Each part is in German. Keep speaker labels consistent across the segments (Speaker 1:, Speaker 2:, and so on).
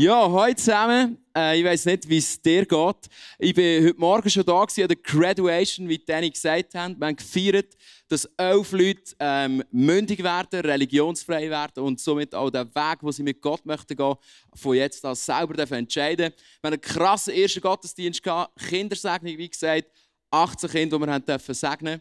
Speaker 1: Ja, heute zusammen. Äh, ich weiß nicht, wie es dir geht. Ich war heute Morgen schon da gewesen, an der Graduation, wie Danny gesagt haben. Wir haben gefeiert, dass elf Leute ähm, mündig werden, religionsfrei werden und somit auch den Weg, wo sie mit Gott möchten gehen, von jetzt an selber entscheiden dürfen. Wir haben einen krassen ersten Gottesdienst gehabt, Kindersegnung, wie gesagt, 18 Kinder, die wir haben dürfen segnen.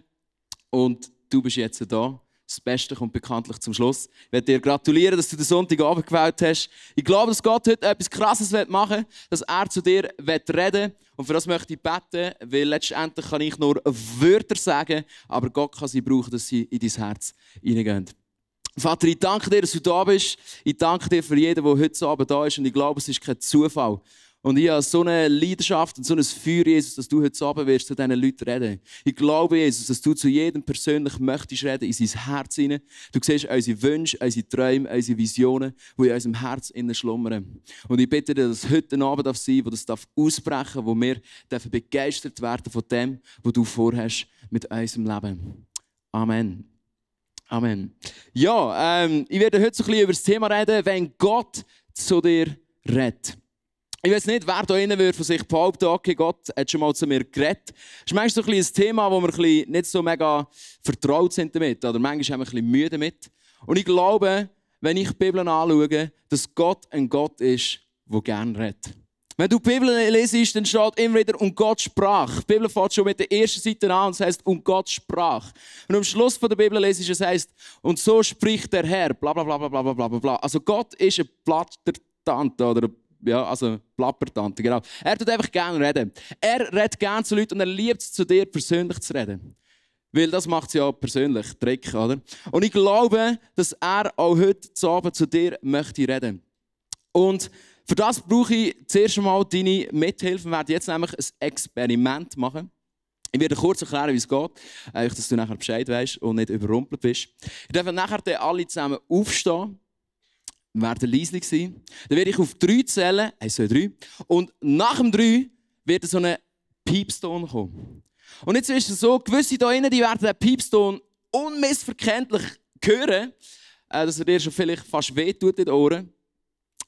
Speaker 1: Und du bist jetzt da. Das Beste kommt bekanntlich zum Schluss. Ich möchte dir gratulieren, dass du den Sonntagabend gewählt hast. Ich glaube, dass Gott heute etwas Krasses machen will, dass er zu dir reden will. Und für das möchte ich beten, weil letztendlich kann ich nur Wörter sagen, aber Gott kann sie brauchen, dass sie in dein Herz hineingehen. Vater, ich danke dir, dass du da bist. Ich danke dir für jeden, der heute Abend da ist. Und ich glaube, es ist kein Zufall, und ich habe so eine Leidenschaft und so ein Feuer, Jesus, dass du heute Abend wirst zu diesen Leuten reden. Ich glaube, Jesus, dass du zu jedem persönlich möchtest reden, in sein Herz hinein. Du siehst unsere Wünsche, unsere Träume, unsere Visionen, die in unserem Herz innen schlummern. Und ich bitte dir, dass heute ein Abend sein darf, wo das darf ausbrechen wo wir dürfen begeistert werden von dem, was du vorhast mit unserem Leben. Amen. Amen. Ja, ähm, ich werde heute so ein bisschen über das Thema reden, wenn Gott zu dir redet. Ich weiß nicht, wer da innen würde von sich behaupten, okay, Gott hat schon mal zu mir geredet. Das ist manchmal so ein, ein Thema, wo wir nicht so mega vertraut sind damit. Oder manchmal haben wir ein bisschen Mühe damit. Und ich glaube, wenn ich die Bibel anschaue, dass Gott ein Gott ist, der gerne redet. Wenn du die Bibel lesest, dann steht immer wieder, und Gott sprach. Die Bibel fängt schon mit der ersten Seite an und es heißt, und Gott sprach. Und am Schluss von der Bibel lesest es heißt, und so spricht der Herr, bla bla bla bla bla bla bla. Also Gott ist ein Plattertante oder ja, also Plappertante, genau. Er tut einfach gerne reden. Er redet gerne zu Leuten und er liebt es, zu dir persönlich zu reden. Weil das macht es ja persönlich, Dreck, oder? Und ich glaube, dass er auch heute Abend zu dir möchte reden. Und für das brauche ich zuerst einmal deine Mithilfe. Wir werden jetzt nämlich ein Experiment machen. Ich werde kurz erklären, wie es geht, dass du nachher Bescheid weißt und nicht überrumpelt bist. Ich darf nachher alle zusammen aufstehen werden leise sein. Dann werde ich auf drei zählen. Eins, zwei, drei. Und nach dem drei wird so ein Piepston kommen. Und jetzt ist es so, gewisse hier innen, die werden den Piepston unmissverständlich hören, äh, dass er dir schon vielleicht fast wehtut in den Ohren.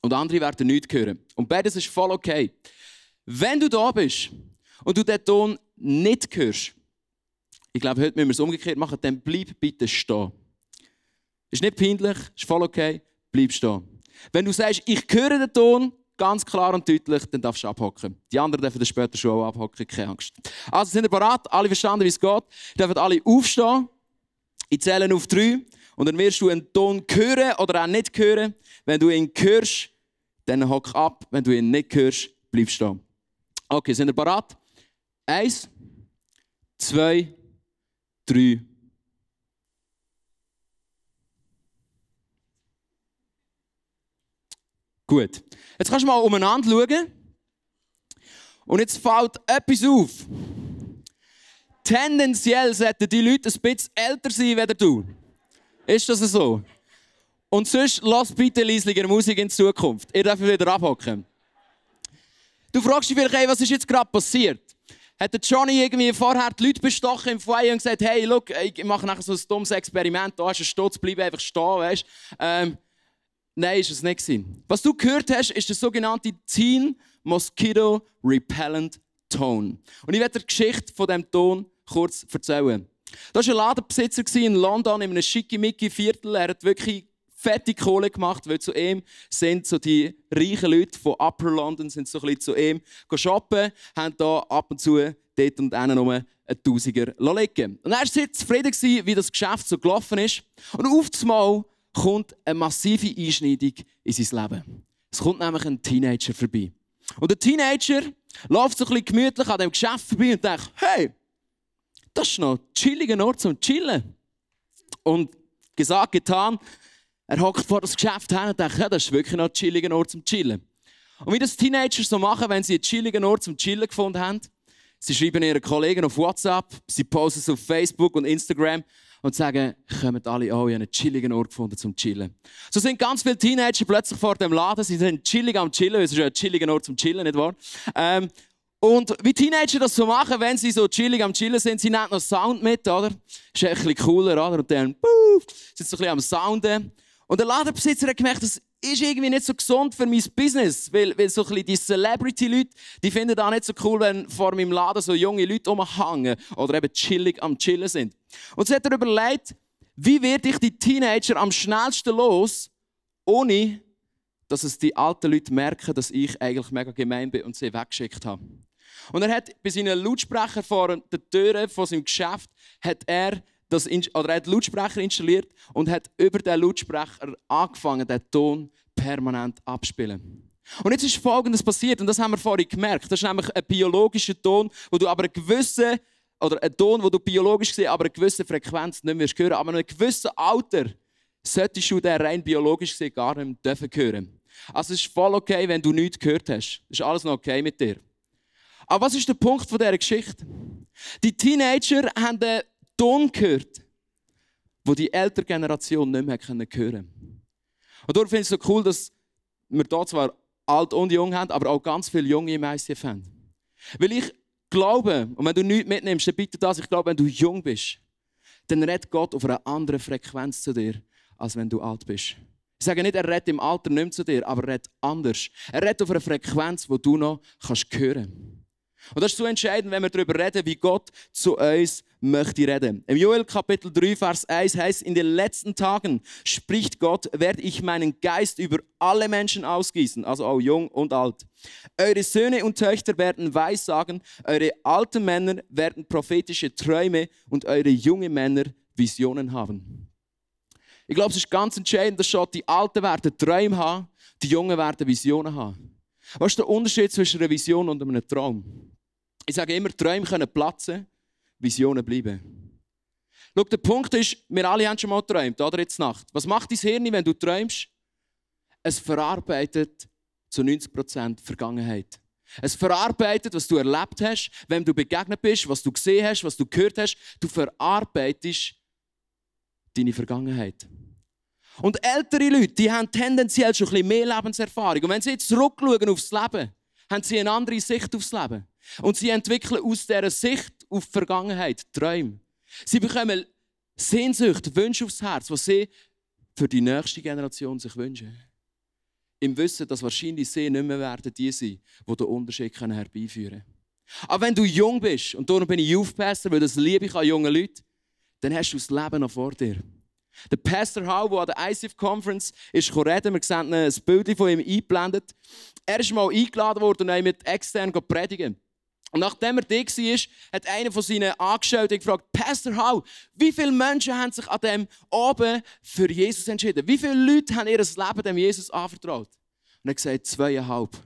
Speaker 1: Und andere werden nichts hören. Und beides ist voll okay. Wenn du da bist und du den Ton nicht hörst, ich glaube, heute müssen wir es umgekehrt machen, dann bleib bitte stehen. Ist nicht peinlich, ist voll okay bleib stehen. Wenn du sagst, ich höre den Ton, ganz klar und deutlich, dann darfst du abhocken. Die anderen dürfen dann später schon abhocken, keine Angst. Also sind wir bereit? Alle verstanden, wie es geht? Dürfen alle aufstehen. Ich zähle auf drei. Und dann wirst du einen Ton hören oder auch nicht hören. Wenn du ihn hörst, dann hock ab. Wenn du ihn nicht hörst, bleib stehen. Okay, sind wir bereit? Eins, zwei, drei. Gut. Jetzt kannst du mal umeinander schauen. Und jetzt fällt etwas auf. Tendenziell sollten die Leute ein bisschen älter sein als du. Ist das so? Und sonst lass bitte leislicher Musik in Zukunft. Ihr dürft wieder abhocken. Du fragst dich vielleicht, hey, was ist jetzt gerade passiert? Hat der Johnny irgendwie vorher die Leute bestochen im Foyer und gesagt, hey, look, ich mache nachher so ein dummes Experiment, da hast du einen Stutz, bleib einfach stehen, weißt ähm, Nein, ist es nicht. Was du gehört hast, ist der sogenannte Teen Mosquito Repellent Tone. Und ich werde die Geschichte von diesem Ton kurz erzählen. Das war ein Ladenbesitzer in London, in einem schickimicki-Viertel. Er hat wirklich fette Kohle gemacht, weil zu ihm sind so die reichen Leute von Upper London sind so ein bisschen zu ihm shoppen, haben da ab und zu dort und einen um einen Tausiger liegen Und er war sehr zufrieden, wie das Geschäft so gelaufen ist. Und auf einmal kommt eine massive Einschneidung in sein Leben. Es kommt nämlich ein Teenager vorbei. Und der Teenager läuft so ein bisschen gemütlich an dem Geschäft vorbei und denkt, hey, das ist noch ein chilliger Ort zum Chillen. Und gesagt, getan, er hockt vor das Geschäft hin und denkt, ja, das ist wirklich noch ein chilliger Ort zum Chillen. Und wie das Teenager so machen, wenn sie einen chilligen Ort zum Chillen gefunden haben, sie schreiben ihren Kollegen auf WhatsApp, sie posten es auf Facebook und Instagram und sagen, kommen alle an, ich einen chilligen Ort gefunden zum Chillen. So sind ganz viele Teenager plötzlich vor dem Laden, sie sind chillig am Chillen, es ist ja ein chilliger Ort zum Chillen, nicht wahr? Ähm, und wie Teenager das so machen, wenn sie so chillig am Chillen sind, sie nehmen noch Sound mit, oder? Ist ein bisschen cooler, oder? Und dann, puff, sind so ein bisschen am Sounden. Und der Ladenbesitzer hat gemerkt, das ist irgendwie nicht so gesund für mein Business, weil, weil so ein bisschen die Celebrity-Leute, die finden das nicht so cool, wenn vor meinem Laden so junge Leute rumhängen oder eben chillig am Chillen sind. Und so hat er überlegt, wie werde ich die Teenager am schnellsten los, ohne dass es die alten Leute merken, dass ich eigentlich mega gemein bin und sie weggeschickt habe. Und er hat bei seinen Lautsprecher vor der Tür von seinem Geschäft hat er das, oder er hat Lautsprecher installiert und hat über den Lautsprecher angefangen, den Ton permanent abspielen. Und jetzt ist Folgendes passiert, und das haben wir vorhin gemerkt. Das ist nämlich ein biologischer Ton, wo du aber eine gewisse, oder ein Ton, wo du biologisch gesehen aber eine gewisse Frequenz nicht mehr hören aber in einem gewissen Alter solltest du den rein biologisch gesehen gar nicht mehr hören. Also es ist voll okay, wenn du nichts gehört hast. Ist alles noch okay mit dir. Aber was ist der Punkt von dieser Geschichte? Die Teenager haben Ton gehört, wo die ältere Generation nicht mehr hören konnte. Und darum finde ich es so cool, dass wir hier zwar alt und jung haben, aber auch ganz viele Junge im ICF haben. Weil ich glaube, und wenn du nichts mitnimmst, dann bitte das, ich glaube, wenn du jung bist, dann redet Gott auf einer anderen Frequenz zu dir, als wenn du alt bist. Ich sage nicht, er redet im Alter nicht mehr zu dir, aber er redet anders. Er redet auf einer Frequenz, wo du noch kannst hören kannst. Und das ist so entscheidend, wenn wir darüber reden, wie Gott zu uns möchte reden. Im Joel Kapitel 3, Vers 1 heißt, in den letzten Tagen spricht Gott, werde ich meinen Geist über alle Menschen ausgießen, also auch jung und alt. Eure Söhne und Töchter werden Weissagen, eure alten Männer werden prophetische Träume und eure jungen Männer Visionen haben. Ich glaube, es ist ganz entscheidend, dass schon die Alten werden Träume haben, die Jungen werden Visionen haben. Was ist der Unterschied zwischen einer Vision und einem Traum? Ich sage immer, Träume können platzen, Visionen bleiben. Schau, der Punkt ist, wir alle haben schon mal geträumt, oder jetzt Nacht. Was macht dein Hirn, wenn du träumst? Es verarbeitet zu 90% Vergangenheit. Es verarbeitet, was du erlebt hast, wem du begegnet bist, was du gesehen hast, was du gehört hast. Du verarbeitest deine Vergangenheit. Und ältere Leute, die haben tendenziell schon ein bisschen mehr Lebenserfahrung. Und wenn sie jetzt zurückschauen aufs Leben, haben sie eine andere Sicht aufs Leben. Und sie entwickeln aus dieser Sicht auf die Vergangenheit Träume. Sie bekommen Sehnsucht, Wünsche aufs Herz, was sie für die nächste Generation sich wünschen. Im Wissen, dass wahrscheinlich sie nicht mehr werden die sein, die den Unterschied herbeiführen können. Aber wenn du jung bist, und darum bin ich Youth Pastor, weil das liebe ich an jungen Leuten, dann hast du das Leben noch vor dir. Der Pastor Hall, der an der ICF Conference ist reden, wir sehen ein Bild von ihm eingeblendet. Er ist mal eingeladen worden, um mit extern zu predigen. Und nachdem er da war, hat einer von seinen Angestellten gefragt, Pastor Hall, wie viele Menschen haben sich an dem Abend für Jesus entschieden? Wie viele Leute haben ihr Leben dem Jesus anvertraut? Und er hat gesagt, zweieinhalb.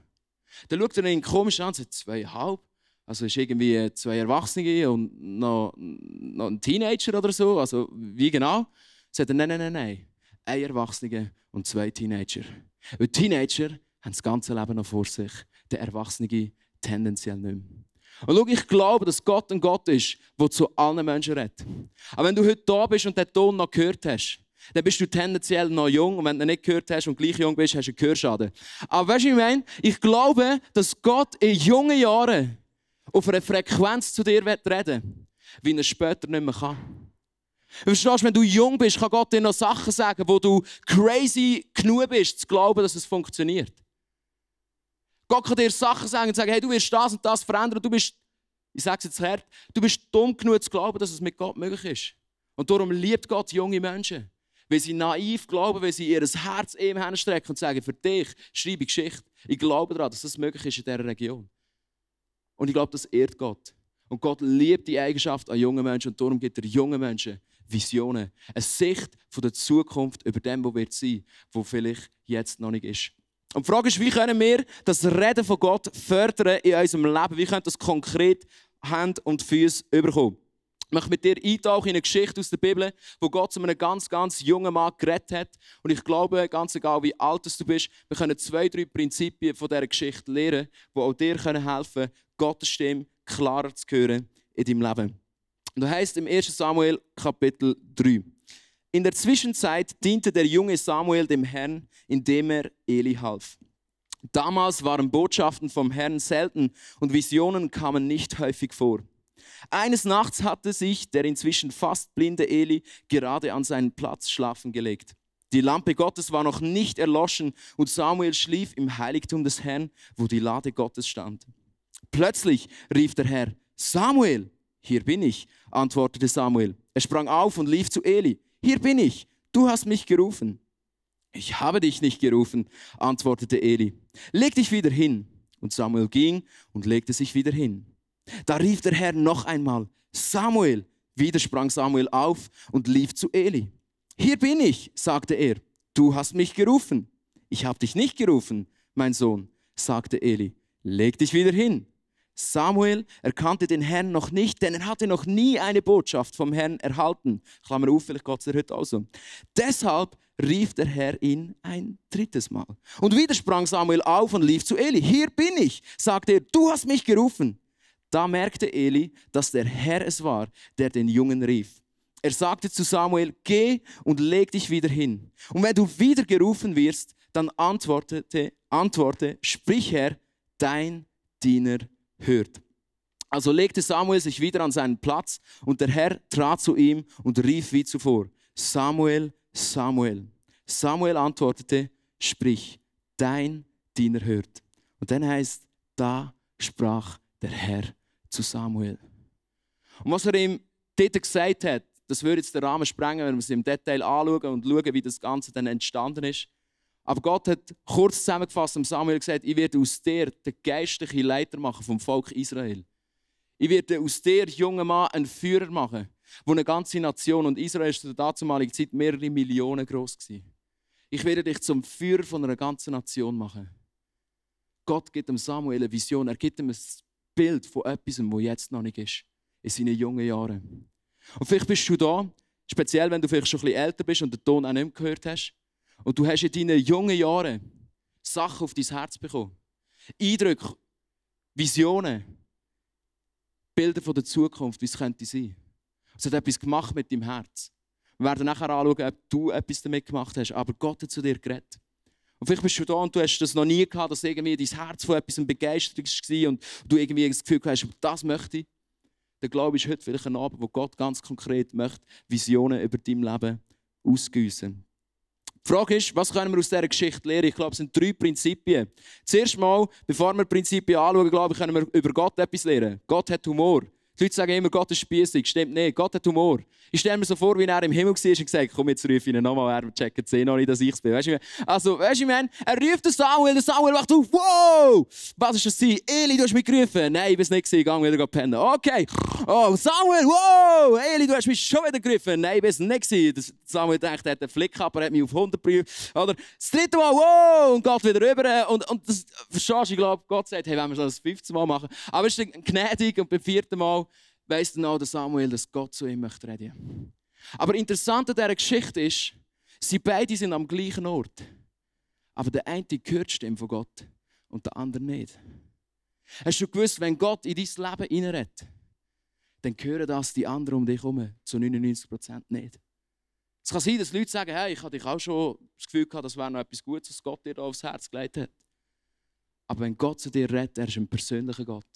Speaker 1: Dann schaut er ihn komisch an und sagt, zweieinhalb? Also ist irgendwie zwei Erwachsene und noch, noch ein Teenager oder so. Also wie genau? Sagt er, nein, nein, nein, nein. Ein Erwachsener und zwei Teenager. Weil Teenager haben das ganze Leben noch vor sich, der Erwachsene tendenziell nicht mehr. Und schau, ich glaube, dass Gott ein Gott ist, der zu allen Menschen redet. Aber wenn du heute da bist und den Ton noch gehört hast, dann bist du tendenziell noch jung. Und wenn du ihn nicht gehört hast und gleich jung bist, hast du einen Gehörschaden. Aber weißt du, ich meine? Ich glaube, dass Gott in jungen Jahren auf einer Frequenz zu dir reden wie er später nicht mehr kann. Verstehst du, wenn du jung bist, kann Gott dir noch Sachen sagen, wo du crazy genug bist, zu glauben, dass es funktioniert. Gott kann dir Sachen sagen und sagen, hey, du wirst das und das verändern. Du bist, ich sage es jetzt hart, du bist dumm genug zu glauben, dass es mit Gott möglich ist. Und darum liebt Gott junge Menschen. Weil sie naiv glauben, weil sie ihr Herz ihm hinstrecken und sagen, für dich schreibe ich Geschichte. Ich glaube daran, dass das möglich ist in dieser Region. Und ich glaube, das ehrt Gott. Und Gott liebt die Eigenschaft an jungen Menschen und darum gibt er jungen Menschen Visionen, eine Sicht von der Zukunft über dem, wo wird sein, wo vielleicht jetzt noch nicht ist. Und die Frage ist, wie können wir das Reden von Gott fördern in unserem Leben? Wie können das konkret Hand und Füße überkommen? Ich möchte mit dir eintauchen in eine Geschichte aus der Bibel, wo Gott zu einem ganz, ganz jungen Mann geredet hat. Und ich glaube, ganz egal wie alt du bist, wir können zwei, drei Prinzipien von dieser Geschichte lernen, die auch dir helfen können, Gottes Stimme klarer zu hören in deinem Leben. Und da heißt im 1. Samuel Kapitel 3. In der Zwischenzeit diente der junge Samuel dem Herrn, indem er Eli half. Damals waren Botschaften vom Herrn selten und Visionen kamen nicht häufig vor. Eines Nachts hatte sich der inzwischen fast blinde Eli gerade an seinen Platz schlafen gelegt. Die Lampe Gottes war noch nicht erloschen und Samuel schlief im Heiligtum des Herrn, wo die Lade Gottes stand. Plötzlich rief der Herr, Samuel, hier bin ich, antwortete Samuel. Er sprang auf und lief zu Eli. Hier bin ich, du hast mich gerufen. Ich habe dich nicht gerufen, antwortete Eli. Leg dich wieder hin. Und Samuel ging und legte sich wieder hin. Da rief der Herr noch einmal, Samuel. Wieder sprang Samuel auf und lief zu Eli. Hier bin ich, sagte er. Du hast mich gerufen. Ich habe dich nicht gerufen, mein Sohn, sagte Eli. Leg dich wieder hin. Samuel erkannte den Herrn noch nicht, denn er hatte noch nie eine Botschaft vom Herrn erhalten. Klammer auf, vielleicht Gott heute auch so. Deshalb rief der Herr ihn ein drittes Mal. Und wieder sprang Samuel auf und lief zu Eli. Hier bin ich, sagte er, du hast mich gerufen. Da merkte Eli, dass der Herr es war, der den Jungen rief. Er sagte zu Samuel, geh und leg dich wieder hin. Und wenn du wieder gerufen wirst, dann antwortete, antworte, sprich Herr, dein Diener hört. Also legte Samuel sich wieder an seinen Platz und der Herr trat zu ihm und rief wie zuvor, Samuel, Samuel. Samuel antwortete, sprich, dein Diener hört. Und dann heißt, da sprach der Herr zu Samuel. Und was er ihm dort gesagt hat, das würde jetzt den Rahmen sprengen, wenn wir es im Detail anschauen und schauen, wie das Ganze dann entstanden ist. Aber Gott hat kurz zusammengefasst und Samuel gesagt, ich werde aus dir den geistlichen Leiter machen vom Volk Israel. Ich werde aus dir, junger Mann, einen Führer machen, wo eine ganze Nation, und Israel ist zu der damaligen Zeit mehrere Millionen groß gewesen. Ich werde dich zum Führer von einer ganzen Nation machen. Gott gibt dem Samuel eine Vision, er gibt ihm ein Bild von etwas, was jetzt noch nicht ist, in seinen jungen Jahren. Und vielleicht bist du da, speziell wenn du vielleicht schon ein bisschen älter bist und den Ton auch nicht mehr gehört hast, und du hast in deinen jungen Jahren Sachen auf dein Herz bekommen. Eindrücke, Visionen, Bilder von der Zukunft, wie es könnte sein. Es hat etwas gemacht mit deinem Herz. Wir werden nachher anschauen, ob du etwas damit gemacht hast. Aber Gott hat zu dir geredet. Und vielleicht bist du da und du hast das noch nie gehabt, dass irgendwie dein Herz von etwas begeistert war und du irgendwie das Gefühl hast, das möchte ich. Der Glaube ist heute vielleicht ein Abend, wo Gott ganz konkret möchte Visionen über dein Leben ausgüssen. Die Frage ist, was können wir aus dieser Geschichte lernen? Ich glaube, es sind drei Prinzipien. Zuerst mal, bevor wir Prinzipien anschauen, glaube ich, können wir über Gott etwas lernen. Gott hat Humor. Die Leute sagen immer, Gott ist spießig. Stimmt nicht. Gott hat Humor. Ich stelle mir so vor, wie er im Himmel war und gesagt komm, jetzt rufe ich ihn nochmal, er checkt eh noch nicht, dass ich es bin. Weißt du, also, weißt du, man, er ruft den Samuel, der Samuel wacht auf, wow! Was ist das? Eli, du hast mich gerufen. Nein, ich bin es nicht gewesen, gang wieder pennen. Okay. Oh, Samuel, wow! Eli, du hast mich schon wieder gerufen. Nein, ich bin es nicht gewesen. Samuel denkt, er hat einen Flick gehabt, er hat mich auf 100 geprüft. Oder das dritte Mal, wow! Und geht wieder rüber. Und, und das, verstehst du, ich glaube, Gott sagt, hey, wenn wir das das fünfte Mal machen. Aber es ist gnädig und beim vierten Mal, weiss dann auch der Samuel, dass Gott zu ihm möchte reden. Aber interessant an dieser Geschichte ist, sie beide sind am gleichen Ort. Aber der eine hört die Stimme von Gott und der andere nicht. Hast du gewusst, wenn Gott in dein Leben hineinredet, dann hören das die anderen um dich herum zu 99% nicht. Es kann sein, dass Leute sagen, hey, ich hatte auch schon das Gefühl gehabt, das wäre noch etwas Gutes, was Gott dir da aufs Herz gelegt hat. Aber wenn Gott zu dir redet, er ist ein persönlicher Gott,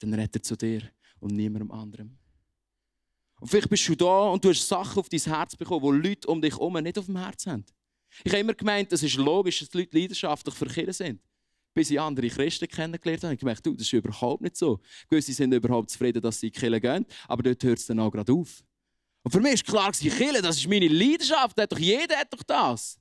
Speaker 1: dann redet er zu dir und niemandem anderem. Und vielleicht bist du da und du hast Sachen auf dein Herz bekommen, die Leute um dich herum nicht auf dem Herz haben. Ich habe immer gemeint, es ist logisch, dass die Leute leidenschaftlich Kirche sind. Bis ich andere Christen kennengelernt habe, ich gemerkt, du, das ist überhaupt nicht so. Gewisse sind überhaupt zufrieden, dass sie in die gehen, aber dort hört es dann auch gerade auf. Und für mich ist klar, Kirche, das ist meine Leidenschaft, hat doch jeder hat doch das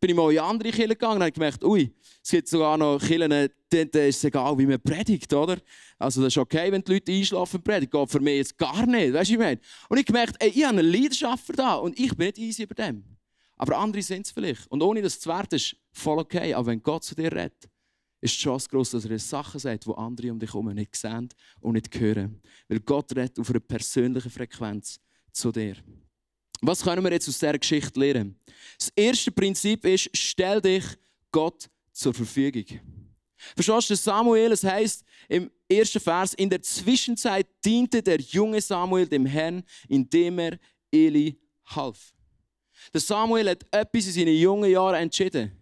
Speaker 1: bin ich mal in andere Kirchen gegangen und habe gemerkt, ui, es gibt sogar noch Kirchen, denen ist es egal, wie man predigt, oder? Also das ist okay, wenn die Leute einschlafen predigt. Geht für mich jetzt gar nicht, weißt du, ich meine? Und ich gemerkt, ey, ich habe eine Leidenschaft das und ich bin nicht easy über dem. Aber andere sind es vielleicht. Und ohne das zu werten, ist voll okay. Aber wenn Gott zu dir redet, ist die Chance groß, dass er Sachen sagt, die andere um dich herum nicht sehen und nicht hören. Weil Gott redet auf einer persönlichen Frequenz zu dir. Was können wir jetzt aus dieser Geschichte lernen? Das erste Prinzip ist, stell dich Gott zur Verfügung. Verstehst du, Samuel, es heisst im ersten Vers. In der Zwischenzeit diente der junge Samuel dem Herrn, indem er Eli half. Der Samuel hat etwas in seinen jungen Jahren entschieden.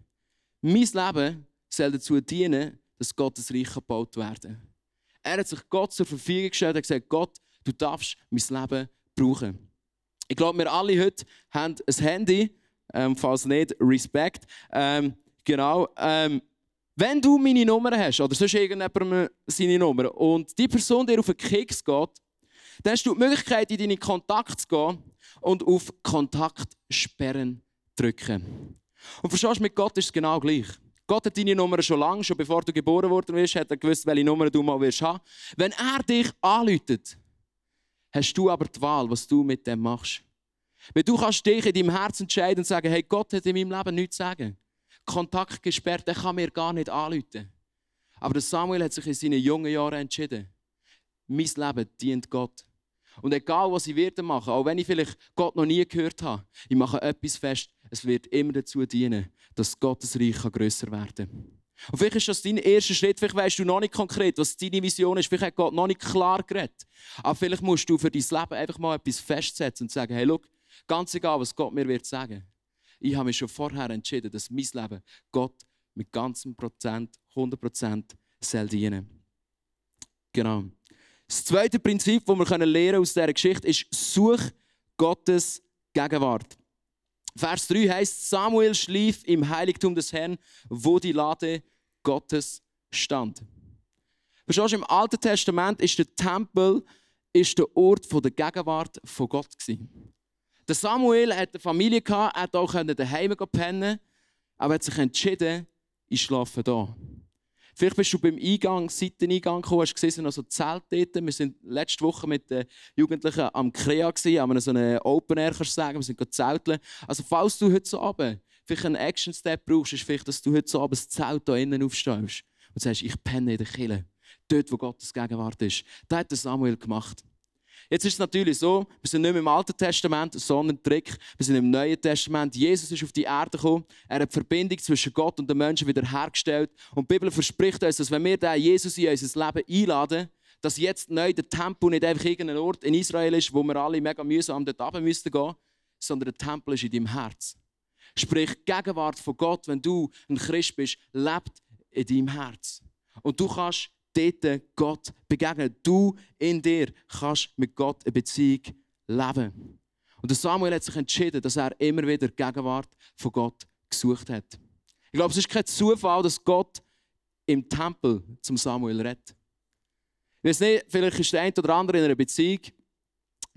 Speaker 1: Mein Leben soll dazu dienen, dass Gottes Reich gebaut werden Er hat sich Gott zur Verfügung gestellt und gesagt, Gott, du darfst mein Leben brauchen. Ich glaube, wir alle heute haben ein Handy, ähm, falls nicht, Respekt. Ähm, genau. Ähm, wenn du meine Nummer hast, oder sonst irgendjemand seine Nummer, und die Person dir auf den Keks geht, dann hast du die Möglichkeit, in deine Kontakte zu gehen und auf Kontaktsperren drücken. Und verstehst du, mit Gott ist es genau gleich. Gott hat deine Nummer schon lange, schon bevor du geboren worden bist, hat er gewusst, welche Nummer du mal wirst haben. Wenn er dich anläutet, hast du aber die Wahl, was du mit dem machst. Weil du kannst dich in deinem Herzen entscheiden und sagen, hey, Gott hat in meinem Leben nichts zu sagen. Kontakt gesperrt, der kann mir gar nicht anrufen. Aber Samuel hat sich in seinen jungen Jahren entschieden. Mein Leben dient Gott. Und egal, was ich werde machen, auch wenn ich vielleicht Gott noch nie gehört habe, ich mache etwas fest. Es wird immer dazu dienen, dass Gottes Reich grösser werden kann. Und vielleicht ist das dein erster Schritt, vielleicht weißt du noch nicht konkret, was deine Vision ist, vielleicht hat Gott noch nicht klar geredet. Aber vielleicht musst du für dein Leben einfach mal etwas festsetzen und sagen, hey, schau, ganz egal, was Gott mir wird sagen. Ich habe mich schon vorher entschieden, dass mein Leben Gott mit ganzem Prozent, 100 Prozent soll dienen. Genau. Das zweite Prinzip, das wir lernen aus dieser Geschichte, ist, such Gottes Gegenwart. Vers 3 heißt, Samuel schlief im Heiligtum des Herrn, wo die Lade Gottes stand. Verstehst du, im Alten Testament ist der Tempel ist der Ort der Gegenwart von Gott. Der Samuel hatte eine Familie, er konnte auch daheim pennen, aber hat sich entschieden, ich schlafe hier. Vielleicht bist du beim Eingang, Seiteneingang gekommen, hast gesehen, noch so Zelt dort. Wir waren letzte Woche mit den Jugendlichen am Krea, haben so eine Open Air, kannst du sagen, wir sind zelteln. Also falls du heute so Abend vielleicht einen Action-Step brauchst, ist vielleicht, dass du heute so Abend das Zelt hier innen aufstehst und sagst, ich penne in der Kille. Dort, wo Gottes Gegenwart ist. Das hat Samuel gemacht. Jetzt ist es natürlich so, wir sind nicht mehr im Alten Testament, sondern Trick. Wir sind im Neuen Testament. Jesus ist auf die Erde gekommen. Er hat die Verbindung zwischen Gott und den Menschen wieder hergestellt. Und die Bibel verspricht uns, dass wenn wir den Jesus in unser Leben einladen, dass jetzt neu der Tempel nicht einfach irgendein Ort in Israel ist, wo wir alle mega mühsam dort runter müssten gehen, sondern der Tempel ist in deinem Herz. Sprich, die Gegenwart von Gott, wenn du ein Christ bist, lebt in deinem Herz. Und du kannst dort Gott begegnen. Du in dir kannst mit Gott eine Beziehung leben. Und Samuel hat sich entschieden, dass er immer wieder die Gegenwart von Gott gesucht hat. Ich glaube, es ist kein Zufall, dass Gott im Tempel zum Samuel redet. Ich weiß nicht, vielleicht ist der eine oder andere in einer Beziehung,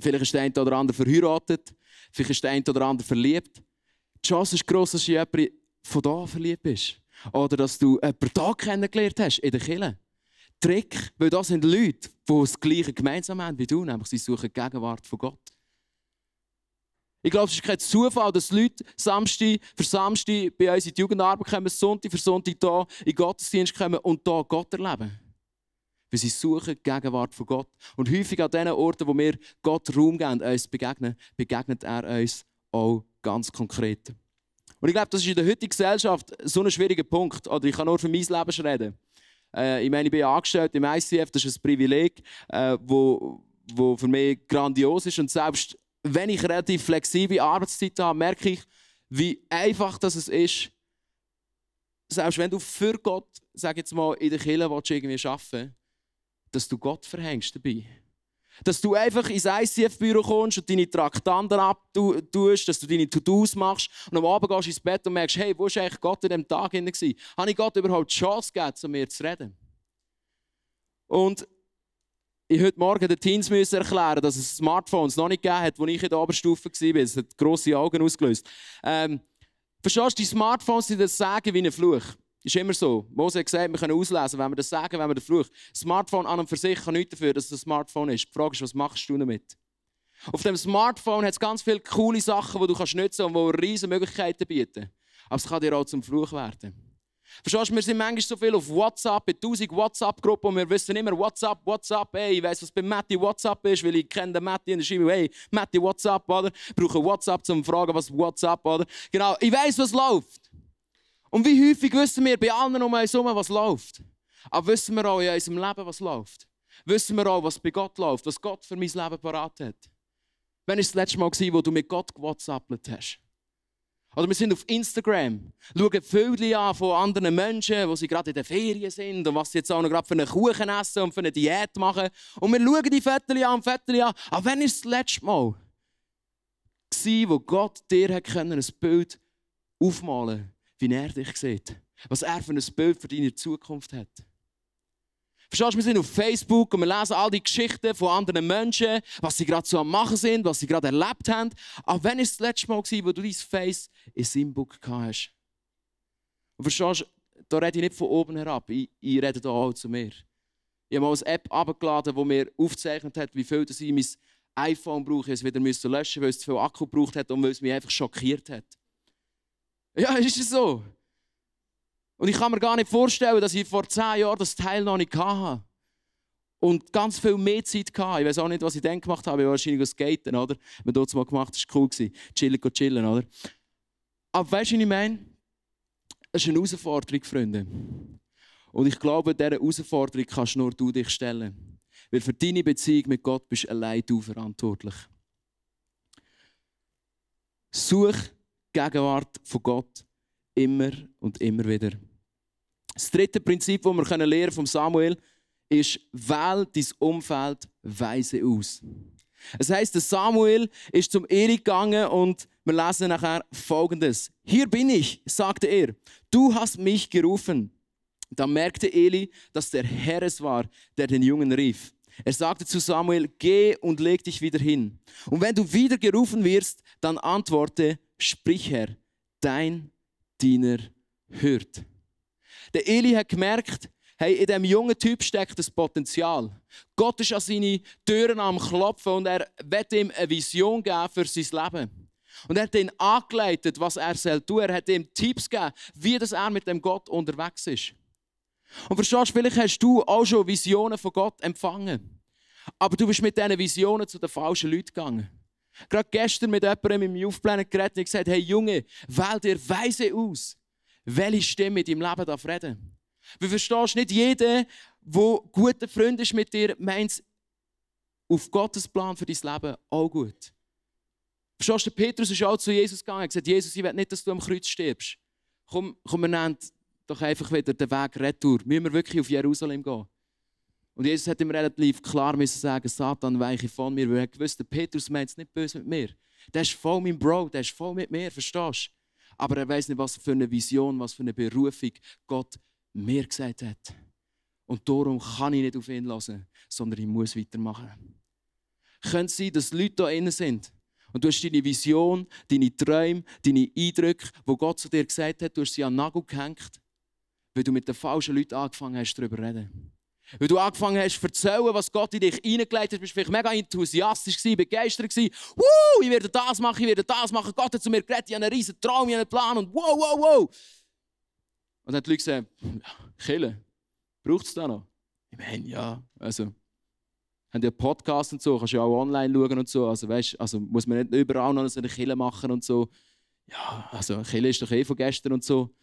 Speaker 1: vielleicht ist der eine oder andere verheiratet, vielleicht ist der eine oder andere verliebt. Die Chance ist gross, dass du jemanden von da verliebt bist. Oder dass du jemanden da kennengelernt hast, in der Kirche. Trick, weil das sind Leute, die das Gleiche gemeinsam haben wie du, nämlich sie suchen die Gegenwart von Gott. Ich glaube, es ist kein Zufall, dass Leute Samstag für Samstag bei uns in die Jugendarbeit kommen, Sonntag für Sonntag hier in Gottesdienst kommen und hier Gott erleben. Weil sie suchen die Gegenwart von Gott. Und häufig an den Orten, wo wir Gott Raum geben, uns begegnen, begegnet er uns auch ganz konkret. Und ich glaube, das ist in der heutigen Gesellschaft so ein schwieriger Punkt. Oder ich kann nur für mein Leben reden. Äh, ich meine, ich bin angestellt im ICF, das ist ein Privileg, äh, wo, wo für mich grandios ist. Und selbst wenn ich relativ flexible Arbeitszeit habe, merke ich, wie einfach das ist, selbst wenn du für Gott, sag jetzt mal, in der Kirche willst, irgendwie arbeiten dass du Gott verhängst dabei. Dass du einfach ins ICF-Büro kommst und deine Traktanten abtust, dass du deine To-Dos machst und am Abend gehst ins Bett und merkst, hey, wo war eigentlich Gott in diesem Tag? Gewesen? Habe ich Gott überhaupt die Chance gegeben, zu mir zu reden? Und ich heute Morgen den Teens müssen erklären, dass es Smartphones noch nicht gegeben hat, als ich in der Oberstufe war. Es hat grosse Augen ausgelöst. Ähm, verstehst du, die Smartphones sind das Sagen wie ein Fluch. Ist immer so. Mose hat gesagt, wir können auslesen, wenn wir das sagen, wenn wir das fluchen. Smartphone an und für sich kann nichts dafür, dass es ein Smartphone ist. Die Frage ist, was machst du damit? Auf dem Smartphone hat es ganz viele coole Sachen, die du kannst nutzen und die riesige Möglichkeiten bieten. Aber es kann dir auch zum Fluch werden. Verstehst du, wir sind manchmal so viel auf WhatsApp, in tausend WhatsApp-Gruppen und wir wissen immer WhatsApp, WhatsApp, hey, ich weiss, was bei Matti WhatsApp ist, weil ich kenne den Matti und schreibe, hey, Matti WhatsApp, oder? Ich brauche WhatsApp, um zu fragen, was WhatsApp, oder? Genau, ich weiss, was läuft. Und wie häufig wissen wir bei allen um uns herum, was läuft. Aber wissen wir auch in unserem Leben, was läuft? Wissen wir auch, was bei Gott läuft, was Gott für mein Leben parat hat? Wann war das letzte Mal, wo du mit Gott gewhatsappt hast? Oder wir sind auf Instagram, schauen Vögel an von anderen Menschen, wo sie gerade in den Ferien sind und was sie jetzt auch noch gerade für einen Kuchen essen und für eine Diät machen. Und wir schauen die Vettel an und Vettel an. Aber wann war das letzte Mal, wo Gott dir hat ein Bild aufmalen konnte, wie er dich sieht? Was er für ein Bild für deine Zukunft hat? Verstehst du, wir sind auf Facebook und wir lesen all die Geschichten von anderen Menschen, was sie gerade so am Machen sind, was sie gerade erlebt haben. Aber wann war das letzte Mal, wo du dein Face in seinem Book hast? Und verstehst du, da rede ich nicht von oben herab, ich, ich rede da auch zu mir. Ich habe mal eine App abgeladen, die mir aufgezeichnet hat, wie viel ich mein iPhone brauche, es wieder löschen musste, weil es zu viel Akku gebraucht hat und weil es mich einfach schockiert hat. Ja, ist es so? Und ich kann mir gar nicht vorstellen, dass ich vor zehn Jahren das Teil noch nicht hatte. Und ganz viel mehr Zeit hatte. Ich weiß auch nicht, was ich dann gemacht habe. Ich war wahrscheinlich skaten, oder? Wir dort mal gemacht, das war cool. Chillen, chillen, oder? Aber weißt du, was ich meine? Es ist eine Herausforderung, Freunde. Und ich glaube, dieser Herausforderung kannst nur du dich stellen. Weil für deine Beziehung mit Gott bist allein du verantwortlich. Such Gegenwart von Gott immer und immer wieder. Das dritte Prinzip, das wir lernen vom Samuel, ist, wähl dein Umfeld weise aus. Es heißt, Samuel ist zum Eli gegangen und wir lesen nachher folgendes. Hier bin ich, sagte er. Du hast mich gerufen. Da merkte Eli, dass der Herr es war, der den Jungen rief. Er sagte zu Samuel, geh und leg dich wieder hin. Und wenn du wieder gerufen wirst, dann antworte, sprich Herr, dein Diener hört. Der Eli hat gemerkt, hey, in diesem jungen Typ steckt das Potenzial. Gott ist an seine Türen am Klopfen und er wird ihm eine Vision geben für sein Leben. Und er hat ihn angeleitet, was er soll tun. Er hat ihm Tipps gegeben, wie das er mit dem Gott unterwegs ist. Und verstehst du, vielleicht hast du auch schon Visionen von Gott empfangen. Aber du bist mit diesen Visionen zu den falschen Leuten gegangen. Gerade gestern mit jemandem im Youth Planet geredet und gesagt, hey Junge, wähl dir weise aus welche Stimme in deinem Leben darf reden. Du verstehst nicht jeder, der guter Freund ist mit dir, meint auf Gottes Plan für dein Leben auch gut. Verstehst du, Petrus ist auch zu Jesus gegangen und gesagt, Jesus, ich will nicht, dass du am Kreuz stirbst. Komm, komm wir nehmen doch einfach wieder den Weg retour. Müssen wir wirklich auf Jerusalem gehen? Und Jesus hat ihm relativ klar müssen sagen, Satan weiche von mir, weil er wusste, Petrus meint es nicht böse mit mir. Der ist voll mein Bro, der ist voll mit mir, verstehst du? aber er weiß nicht, was für eine Vision, was für eine Berufung Gott mir gesagt hat. Und darum kann ich nicht auf ihn lassen, sondern ich muss weitermachen. Könnte sein, dass Leute da innen sind und du hast deine Vision, deine Träume, deine Eindrücke, wo Gott zu dir gesagt hat, du hast sie an den Nagel gehängt, weil du mit den falschen Leuten angefangen hast, darüber zu reden. Weil du angefangen hast zu erzählen, was Gott in dich hineingelegt hat, bist du vielleicht mega enthusiastisch begeistert. Woo, ich werde das machen, ich werde das machen. Gott hat zu mir geredet, ich habe einen riesen Traum, ich habe einen Plan und wow, wow, wow. Und dann haben die Leute gesagt, Kille, braucht es da noch? Ich meine, ja, also, haben ja Podcasts und so, kannst ja auch online schauen und so. Also, weißt, also muss man nicht überall noch so eine Kille machen und so. Ja, also, Kille ist doch eh von gestern und so.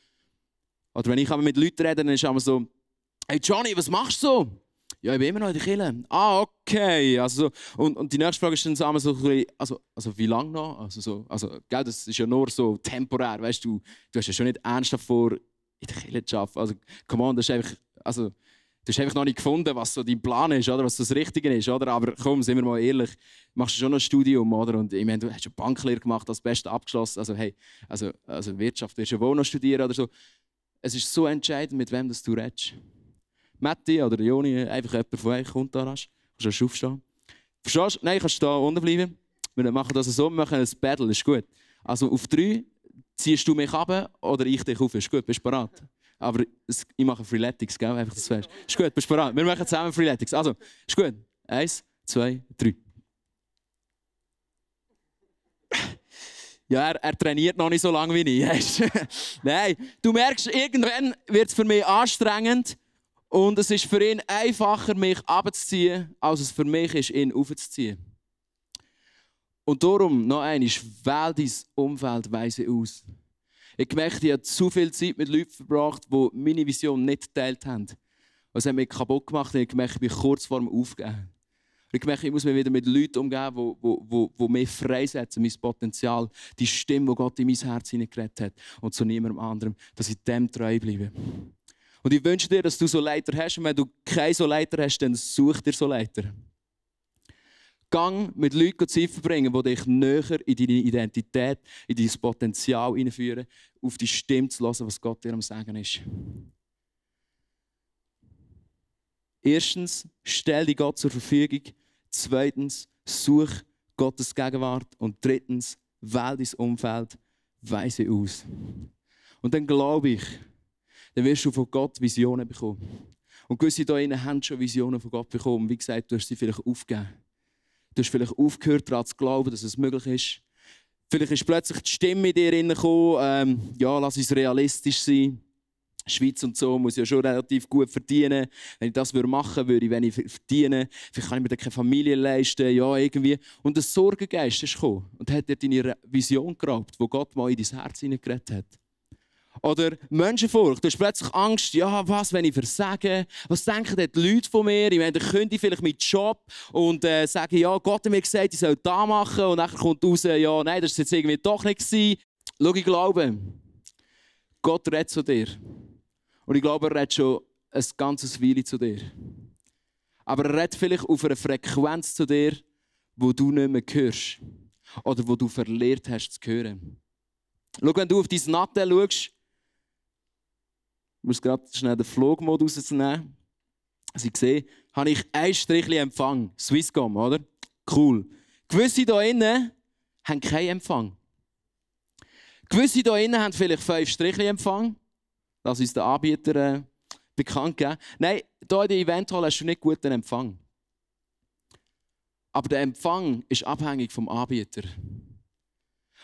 Speaker 1: Oder wenn ich mit Leuten rede, dann ist es immer so, Hey Johnny, was machst du so? Ja, ich bin immer noch in der Kirche. Ah, okay. Also, und, und die nächste Frage ist dann so, so also, also wie lange noch? Also, so, also, gell, das ist ja nur so temporär, weißt du, du hast ja schon nicht ernsthaft vor, in der Kirche zu arbeiten. Also, come on, das ist einfach, also, du hast einfach noch nicht gefunden, was so dein Plan ist, oder? was das Richtige ist. Oder? Aber komm, sind wir mal ehrlich, machst du schon ein Studium, oder? Und ich meine, du hast schon Banklehre gemacht, das Beste abgeschlossen. Also, hey, also, also Wirtschaft wirst du wohl noch studieren oder so. Es ist so entscheidend, mit wem das du redest. Matti oder Joni, einfach jemand von euch kommt da rasch. Kannst du aufstehen. Verstehst du? Nein, kannst du da unten bleiben. Wir machen das so, wir machen ein Battle, ist gut. Also auf drei ziehst du mich ab oder ich dich auf. Ist gut, bist du bereit? Aber ich mache Freeletics, gell? Einfach das weißt. Ist gut, bist du bereit? Wir machen zusammen Freeletics. Also, ist gut. Eins, zwei, drei. Ja, er, er, trainiert noch nicht so lange wie ich. Nein, du merkst, irgendwann wird es für mich anstrengend und es ist für ihn einfacher, mich abzuziehen, als es für mich ist, ihn aufzuziehen. Und darum, noch einmal, wähl dein Umfeld weise aus. Ich merke, ich habe zu viel Zeit mit Leuten verbracht, die meine Vision nicht geteilt haben. Es hat mich kaputt gemacht und ich gemerkt, ich bin kurz vor dem Aufgeben. Ich merke, ich muss mich wieder mit Leuten umgeben, die, die, die, mich freisetzen, mein Potenzial, die Stimme, die Gott in mein Herz hineingeredet hat und zu niemandem anderem, dass ich dem treu bleibe. Und ich wünsche dir, dass du so Leiter hast. Und wenn du keinen so Leiter hast, dann such dir so Leiter. Gang mit Leuten Zeit verbringen, die dich näher in deine Identität, in dein Potenzial hineinführen, auf die Stimme zu hören, was Gott dir am Sagen ist. Erstens, stell dich Gott zur Verfügung. Zweitens, such Gottes Gegenwart. Und drittens, wähl dein Umfeld weise aus. Und dann glaube ich, dann wirst du von Gott Visionen bekommen. Und gewisse hier drinnen haben schon Visionen von Gott bekommen. Wie gesagt, du hast sie vielleicht aufgegeben. Du hast vielleicht aufgehört, daran zu glauben, dass es möglich ist. Vielleicht ist plötzlich die Stimme in dir gekommen, ähm, ja, lass uns realistisch sein. Schweiz und so muss ja schon relativ gut verdienen. Wenn ich das machen würde, würde ich wenig verdienen. Vielleicht kann ich mir dann keine Familie leisten. Ja, irgendwie. Und der Sorgengeist ist gekommen und hat dir deine Vision geraubt, wo Gott mal in dein Herz hineingeredet hat. Oder Menschenfurcht. Du hast plötzlich Angst, ja, was, wenn ich versage? Was denken die Leute von mir? Ich meine, dann könnte ich vielleicht meinen Job und äh, sagen, ja, Gott hat mir gesagt, ich soll das machen. Und dann kommt raus, ja, nein, das war jetzt irgendwie doch nicht. Gewesen. Schau, ich glaube, Gott redet zu dir. Und ich glaube, er redet schon ein ganzes Weile zu dir. Aber er redet vielleicht auf einer Frequenz zu dir, wo du nicht mehr hörst. Oder wo du verlehrt hast zu hören. Schau, wenn du auf dein Nattel schaust, ich muss gerade schnell den Flugmodus rausnehmen. Sie sehen, habe ich ein Strichli Empfang. Swisscom, oder? Cool. Gewisse hier innen haben keinen Empfang. Gewisse hier innen haben vielleicht fünf Strichli Empfang. Das ist der Anbieter äh, bekannt geben. Nein, hier in der Eventhalle hast du nicht guten Empfang. Aber der Empfang ist abhängig vom Anbieter.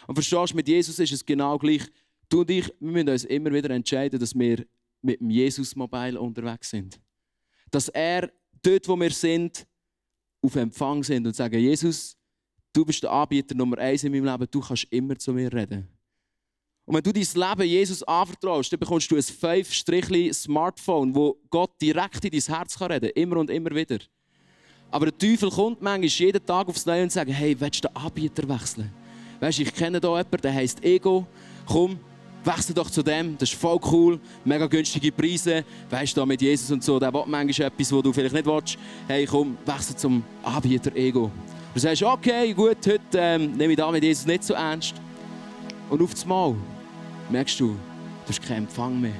Speaker 1: Und verstehst du, mit Jesus ist es genau gleich. Du und ich, wir müssen uns immer wieder entscheiden, dass wir mit dem Jesus-Mobile unterwegs sind. Dass er dort, wo wir sind, auf Empfang sind und sagen, Jesus, du bist der Anbieter Nummer eins in meinem Leben, du kannst immer zu mir reden. Und wenn du dein Leben Jesus anvertraust, dann bekommst du ein 5-Smartphone, wo Gott direkt in dein Herz reden kann. Immer und immer wieder. Aber der Teufel kommt manchmal jeden Tag aufs Neue und sagt, hey, willst du den Anbieter wechseln? Weißt du, ich kenne hier jemanden, der heisst Ego. Komm, wechsel doch zu dem, das ist voll cool, mega günstige Preise. Weißt du, mit Jesus und so, der will manchmal etwas, was du vielleicht nicht willst. Hey, komm, wechsel zum Anbieter Ego. Du sagst, okay, gut, heute ähm, nehme ich da mit Jesus nicht so ernst. Und auf das Mal merkst du, du hast keinen Empfang mehr.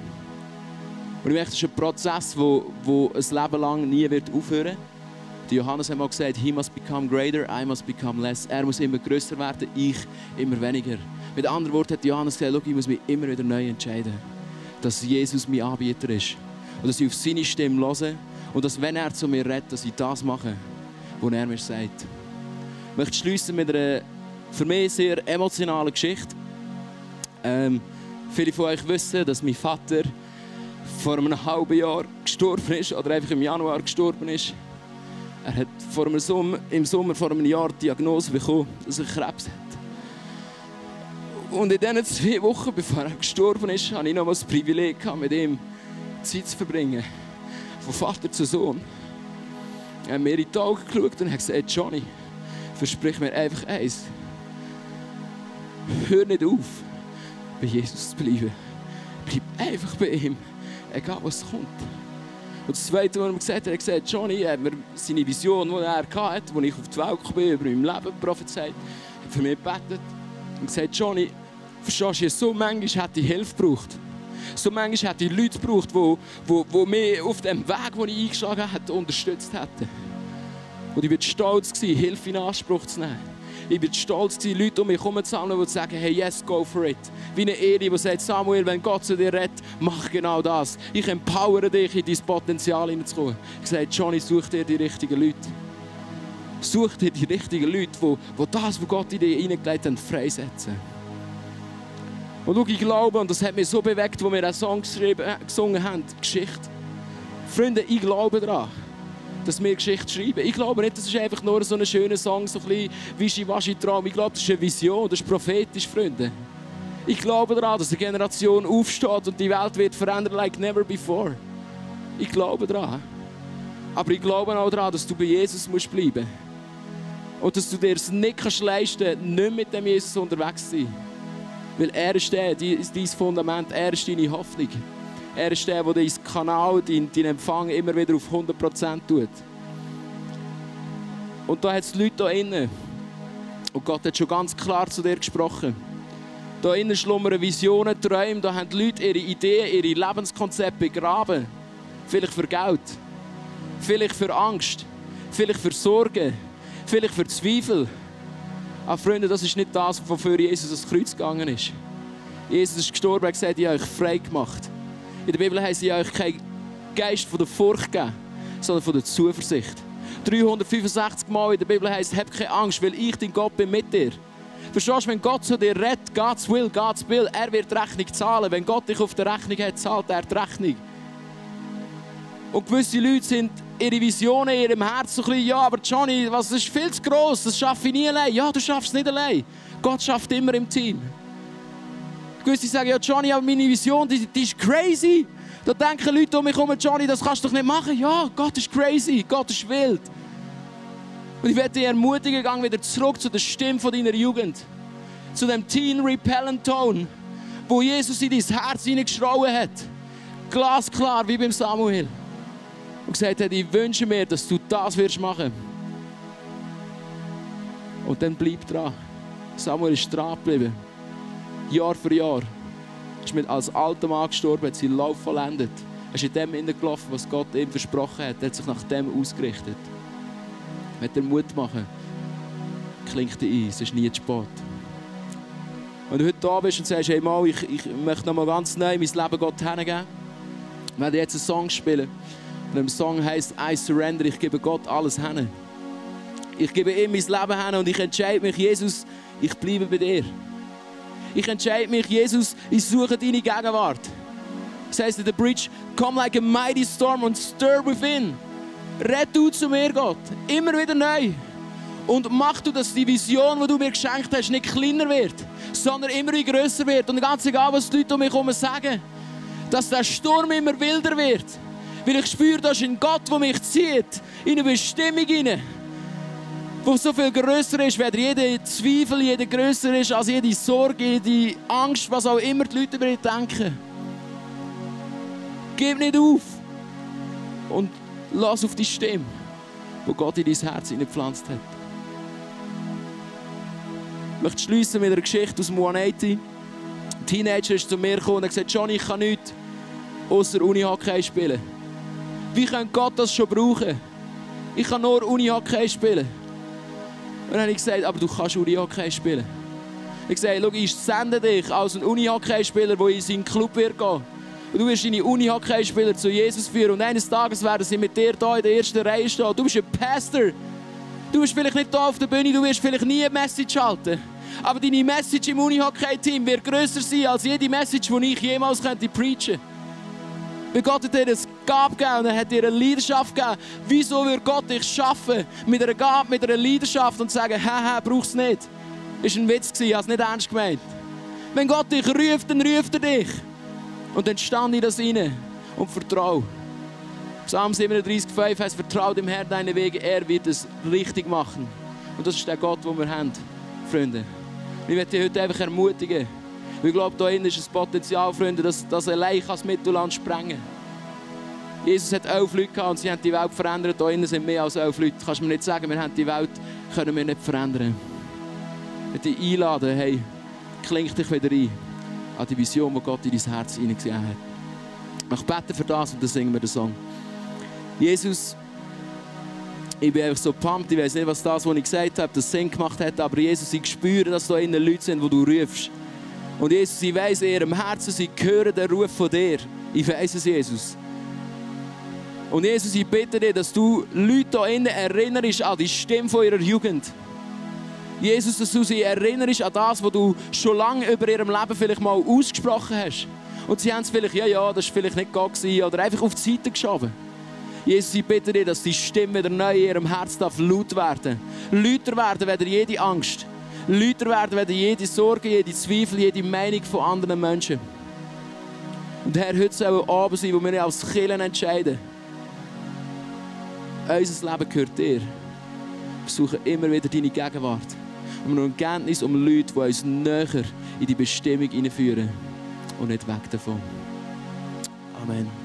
Speaker 1: Und ich merke, das ist ein Prozess, der wo, wo ein Leben lang nie wird aufhören wird. Johannes hat mal gesagt, he must become greater, I must become less. Er muss immer größer werden, ich immer weniger. Mit anderen Worten hat Johannes gesagt, ich muss mich immer wieder neu entscheiden, dass Jesus mein Anbieter ist. Und dass ich auf seine Stimme höre und dass, wenn er zu mir redet, dass ich das mache, was er mir sagt. Ich möchte schließen mit einer für mich sehr emotionalen Geschichte. Ähm, viele von euch wissen, dass mein Vater vor einem halben Jahr gestorben ist oder einfach im Januar gestorben ist. Er hat vor einem Sommer, im Sommer vor einem Jahr die Diagnose bekommen, dass er Krebs hat. Und in diesen zwei Wochen, bevor er gestorben ist, hatte ich noch das Privileg, mit ihm Zeit zu verbringen. Von Vater zu Sohn. Er hat mir in die Augen geschaut und hat gesagt, Johnny, versprich mir einfach eins. Hör nicht auf bei Jesus zu bleiben. Bleib einfach bei ihm, egal was kommt. Und das Zweite, was er mir gesagt hat, er hat gesagt, Johnny hat mir seine Vision, die er hatte, als ich auf die Welt kam, über mein Leben prophezeit, hat für mich gebetet und gesagt, Johnny, verstehst du, so manchmal hätte ich Hilfe gebraucht. So manchmal hätte ich Leute gebraucht, die, die, die mich auf dem Weg, den ich eingeschlagen habe, unterstützt hätten. Und ich war stolz, Hilfe in Anspruch zu nehmen. Ich bin stolz, die Leute um mich herum zu sammeln, die sagen, hey, yes, go for it. Wie eine Ehre, die sagt, Samuel, wenn Gott zu dir redet, mach genau das. Ich empowere dich, in dein Potenzial hineinzukommen. Ich sage, Johnny, such dir die richtigen Leute. Such dir die richtigen Leute, die, die das, was Gott in dir hineingelegt hat, freisetzen. Und schau, ich glaube, und das hat mich so bewegt, wo wir einen Song geschrieben, äh, gesungen haben, Geschichte. Freunde, ich glaube daran dass wir Geschichte schreiben. Ich glaube nicht, das ist einfach nur so ein schöner Song, so ein bisschen Wischiwaschi-Traum. Ich glaube, das ist eine Vision, das ist prophetisch, Freunde. Ich glaube daran, dass eine Generation aufsteht und die Welt wird verändern like never before. Ich glaube daran. Aber ich glaube auch daran, dass du bei Jesus musst bleiben musst. Und dass du dir es nicht kannst leisten nicht mit dem Jesus unterwegs zu sein. Weil er ist der, dein Fundament, er ist deine Hoffnung. Er ist der, der dein Kanal, deinen dein Empfang immer wieder auf 100% tut. Und da hat es Leute hier innen. Und Gott hat schon ganz klar zu dir gesprochen. Da innen schlummern Visionen, Träume, da haben Leute ihre Ideen, ihre Lebenskonzepte begraben. Vielleicht für Geld, vielleicht für Angst, vielleicht für Sorgen, vielleicht für Zweifel. Aber Freunde, das ist nicht das, wofür Jesus ans Kreuz gegangen ist. Jesus ist gestorben und gesagt, ich habe euch frei gemacht. In der Bibel heißt, ich habe euch keinen Geist von der Furcht gegeben, sondern von der Zuversicht. 365 Mal in der Bibel heißt, hab keine Angst, weil ich dein Gott bin mit dir. Verstehst du, wenn Gott zu dir redet, Gottes Will, Gottes Will, er wird die Rechnung zahlen. Wenn Gott dich auf der Rechnung hat, zahlt er die Rechnung. Und gewisse Leute sind ihre Visionen in ihrem Herzen so ein bisschen, ja, aber Johnny, was ist viel zu gross, das schaffe ich nie allein. Ja, du schaffst es nicht allein. Gott schafft immer im Team. Gewisse sagen, ja, Johnny, aber meine Vision, die, die ist crazy. Da denken Leute um mich herum, Johnny, das kannst du doch nicht machen. Ja, Gott ist crazy, Gott ist wild. Und ich werde dich ermutigen, gang wieder zurück zu der Stimme von deiner Jugend. Zu dem Teen Repellent Tone, wo Jesus in dein Herz hineingeschrauen hat. Glasklar, wie beim Samuel. Und gesagt hat, ich wünsche mir, dass du das wirst machen. Und dann bleib dran. Samuel ist dran geblieben. Jahr für Jahr. Er ist mit als alter Mann gestorben, hat seinen Lauf vollendet. Er ist in dem hineingelaufen, was Gott ihm versprochen hat. Er hat sich nach dem ausgerichtet. Wenn dir Mut machen, klingt ein, es ist nie zu spät. Wenn du heute da bist und sagst, hey mal, ich, ich möchte noch mal ganz neu mein Leben Gott hingeben, wir werden jetzt einen Song spielen. Und der Song heißt I Surrender, ich gebe Gott alles hin. Ich gebe ihm mein Leben hin und ich entscheide mich, Jesus, ich bleibe bei dir. Ich entscheide mich, Jesus, ich suche deine Gegenwart. Es heißt in der Bridge, come like a mighty storm and stir within. Red du zu mir, Gott. Immer wieder neu. Und mach du, dass die Vision, die du mir geschenkt hast, nicht kleiner wird, sondern immer größer wird. Und ganz egal, was die Leute um mich herum sagen, dass der Sturm immer wilder wird. Weil ich spüre, da ist ein Gott, der mich zieht, in eine Bestimmung hinein, die so viel größer ist, wenn jeder Zweifel, jeder größer ist als jede Sorge, jede Angst, was auch immer die Leute über dich denken. Gib nicht auf. Und lass auf die Stimme, die Gott in dein Herz hineingepflanzt hat. Ich möchte schließen mit einer Geschichte aus 180. Ein Teenager ist zu mir gekommen und hat gesagt, Johnny, ich kann nichts außer Unihockey spielen. Wie könnte Gott das schon brauchen? Ich kann nur Unihockey spielen. Und dann habe ich gesagt, aber du kannst Unihockey spielen. Ich gesagt, ich sende dich als ein Unihockey-Spieler, der in seinen Club wird gehen. Und du wirst deine Uni-Hockey-Spieler zu Jesus führen. Und eines Tages werden sie mit dir hier in der ersten Reihe stehen. Du bist ein Pastor. Du bist vielleicht nicht hier auf der Bühne, du wirst vielleicht nie eine Message halten. Aber deine Message im Uni-Hockey-Team wird grösser sein als jede Message, die ich jemals könnte preachen Weil Gott hat dir eine Gabe gegeben und er hat dir eine Leidenschaft gegeben. Wieso würde Gott dich schaffen mit einer Gabe, mit einer Leidenschaft und sagen, haha, brauchst du nicht? War ein Witz, habe es nicht ernst gemeint. Wenn Gott dich ruft, dann ruft er dich. Und dann stand ich das rein und vertraue. Psalm 37,5 heißt, vertraue dem Herrn deine Wege, er wird es richtig machen. Und das ist der Gott, den wir haben, Freunde. Ich möchte dich heute einfach ermutigen. Ich glaube, da ist ein Potenzial, Freunde, dass das allein das Mittelland sprengen Jesus hat elf Leute gehabt und sie haben die Welt verändert. Da innen sind mehr als elf Leute. Kannst du mir nicht sagen, wir haben die Welt können wir nicht verändern. Möchte dich einladen, hey, klingt dich wieder ein an die Vision, die Gott in dein Herz hineingesehen hat. Ich bete für das und dann singen wir den Song. Jesus, ich bin einfach so pumped, ich weiß nicht, was das, was ich gesagt habe, das Sinn gemacht hat, aber Jesus, ich spüre, dass da innen Leute sind, die du rufst. Und Jesus, ich weiß in ihrem Herzen, sie hören den Ruf von dir. Ich weiß es, Jesus. Und Jesus, ich bitte dir, dass du Leute hier innen erinnerst an die Stimme von ihrer Jugend. Jesus, dass du sie erinnerst an das, was du schon lange über ihrem Leben vielleicht mal ausgesprochen hast. Und sie haben es vielleicht, ja, ja, das war vielleicht nicht Gott oder einfach auf die Seite geschoben. Jesus, ich bitte dir, dass die Stimme wieder neu in ihrem Herz darf laut werden. Lauter werden weder jede Angst. Lauter werden weder jede Sorge, jede Zweifel, jede Meinung von anderen Menschen. Und Herr, heute soll ein Abend sein, wo wir als Killen entscheiden. Unser Leben gehört dir. Wir suchen immer wieder deine Gegenwart. Und wir haben Kenntnis um Leute, die uns näher in die Bestimmung hineinführen und nicht weg davon. Amen.